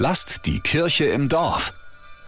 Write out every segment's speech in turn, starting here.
Lasst die Kirche im Dorf.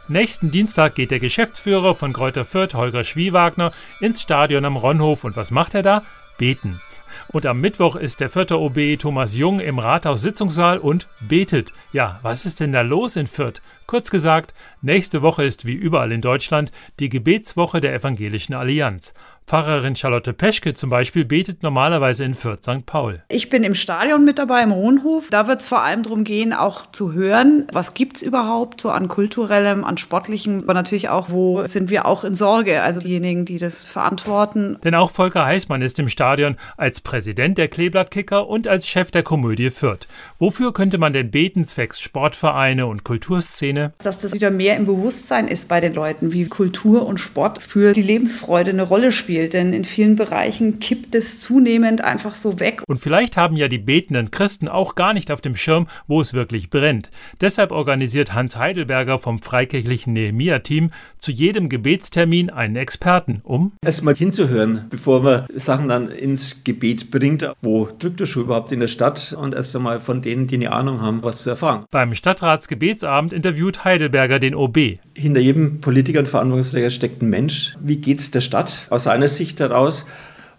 Nächsten Dienstag geht der Geschäftsführer von Kräuter Fürth, Holger Schwiewagner, ins Stadion am Ronhof. Und was macht er da? Beten. Und am Mittwoch ist der Fürther OB Thomas Jung im Rathaus-Sitzungssaal und betet. Ja, was ist denn da los in Fürth? Kurz gesagt, nächste Woche ist wie überall in Deutschland die Gebetswoche der Evangelischen Allianz. Pfarrerin Charlotte Peschke zum Beispiel betet normalerweise in Fürth St. Paul. Ich bin im Stadion mit dabei, im Hohenhof. Da wird es vor allem darum gehen, auch zu hören, was gibt es überhaupt so an kulturellem, an sportlichem, aber natürlich auch, wo sind wir auch in Sorge, also diejenigen, die das verantworten. Denn auch Volker Heißmann ist im Stadion als Präsident der Kleeblattkicker und als Chef der Komödie Fürth. Wofür könnte man denn beten zwecks Sportvereine und Kulturszene? Dass das wieder mehr im Bewusstsein ist bei den Leuten, wie Kultur und Sport für die Lebensfreude eine Rolle spielt, denn in vielen Bereichen kippt es zunehmend einfach so weg. Und vielleicht haben ja die betenden Christen auch gar nicht auf dem Schirm, wo es wirklich brennt. Deshalb organisiert Hans Heidelberger vom freikirchlichen Nehemia-Team zu jedem Gebetstermin einen Experten, um erstmal hinzuhören, bevor man Sachen dann ins Gebet bringt. Wo drückt der Schuh überhaupt in der Stadt? Und erst einmal von denen, die eine Ahnung haben, was zu erfahren. Beim Stadtratsgebetsabend interviewt Heidelberger den OB. Hinter jedem Politiker und Verantwortungsträger steckt ein Mensch. Wie geht es der Stadt aus seiner Sicht heraus.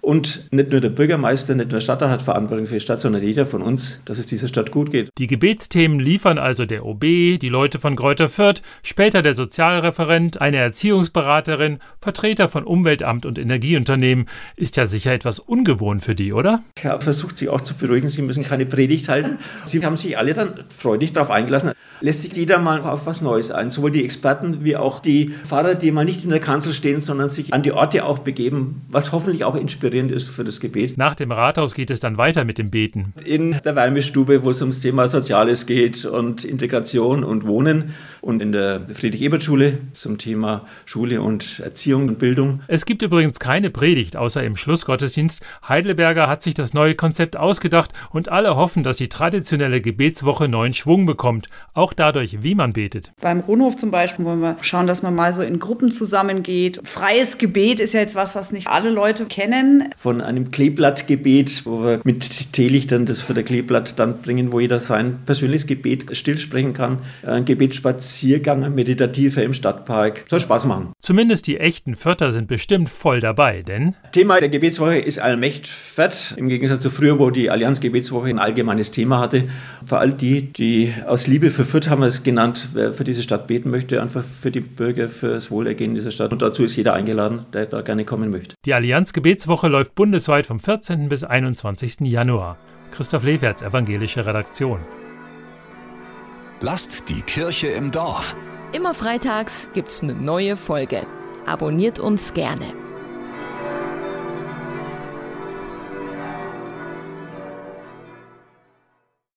Und nicht nur der Bürgermeister, nicht nur der Stadtrat hat Verantwortung für die Stadt, sondern jeder von uns, dass es dieser Stadt gut geht. Die Gebetsthemen liefern also der OB, die Leute von Kräuter Fürth, später der Sozialreferent, eine Erziehungsberaterin, Vertreter von Umweltamt und Energieunternehmen. Ist ja sicher etwas ungewohnt für die, oder? Ich habe versucht, sie auch zu beruhigen. Sie müssen keine Predigt halten. Sie haben sich alle dann freudig darauf eingelassen. Lässt sich jeder mal auf was Neues ein. Sowohl die Experten wie auch die Pfarrer, die mal nicht in der Kanzel stehen, sondern sich an die Orte auch begeben, was hoffentlich auch inspiriert inspirierend ist für das Gebet. Nach dem Rathaus geht es dann weiter mit dem Beten. In der Wärmestube, wo es ums Thema Soziales geht und Integration und Wohnen und in der Friedrich-Ebert-Schule zum Thema Schule und Erziehung und Bildung. Es gibt übrigens keine Predigt, außer im Schlussgottesdienst. Heidelberger hat sich das neue Konzept ausgedacht und alle hoffen, dass die traditionelle Gebetswoche neuen Schwung bekommt, auch dadurch, wie man betet. Beim Rundhof zum Beispiel wollen wir schauen, dass man mal so in Gruppen zusammengeht. Freies Gebet ist ja jetzt was, was nicht alle Leute kennen. Von einem Kleeblattgebet, wo wir mit Teelichtern das für der Kleeblatt dann bringen, wo jeder sein persönliches Gebet stillsprechen kann. Ein Gebetsspaziergang, ein meditativer im Stadtpark. Soll Spaß machen. Zumindest die echten Vierter sind bestimmt voll dabei, denn Thema der Gebetswoche ist Allmächtfett. Im Gegensatz zu früher, wo die Allianz Gebetswoche ein allgemeines Thema hatte. Für all die, die aus Liebe für Fürth haben wir es genannt, wer für diese Stadt beten möchte, einfach für die Bürger, für das Wohlergehen dieser Stadt. Und dazu ist jeder eingeladen, der da gerne kommen möchte. Die Allianz Gebetswoche läuft bundesweit vom 14. bis 21. Januar. Christoph Lewerts, Evangelische Redaktion. Lasst die Kirche im Dorf. Immer freitags gibt's eine neue Folge. Abonniert uns gerne.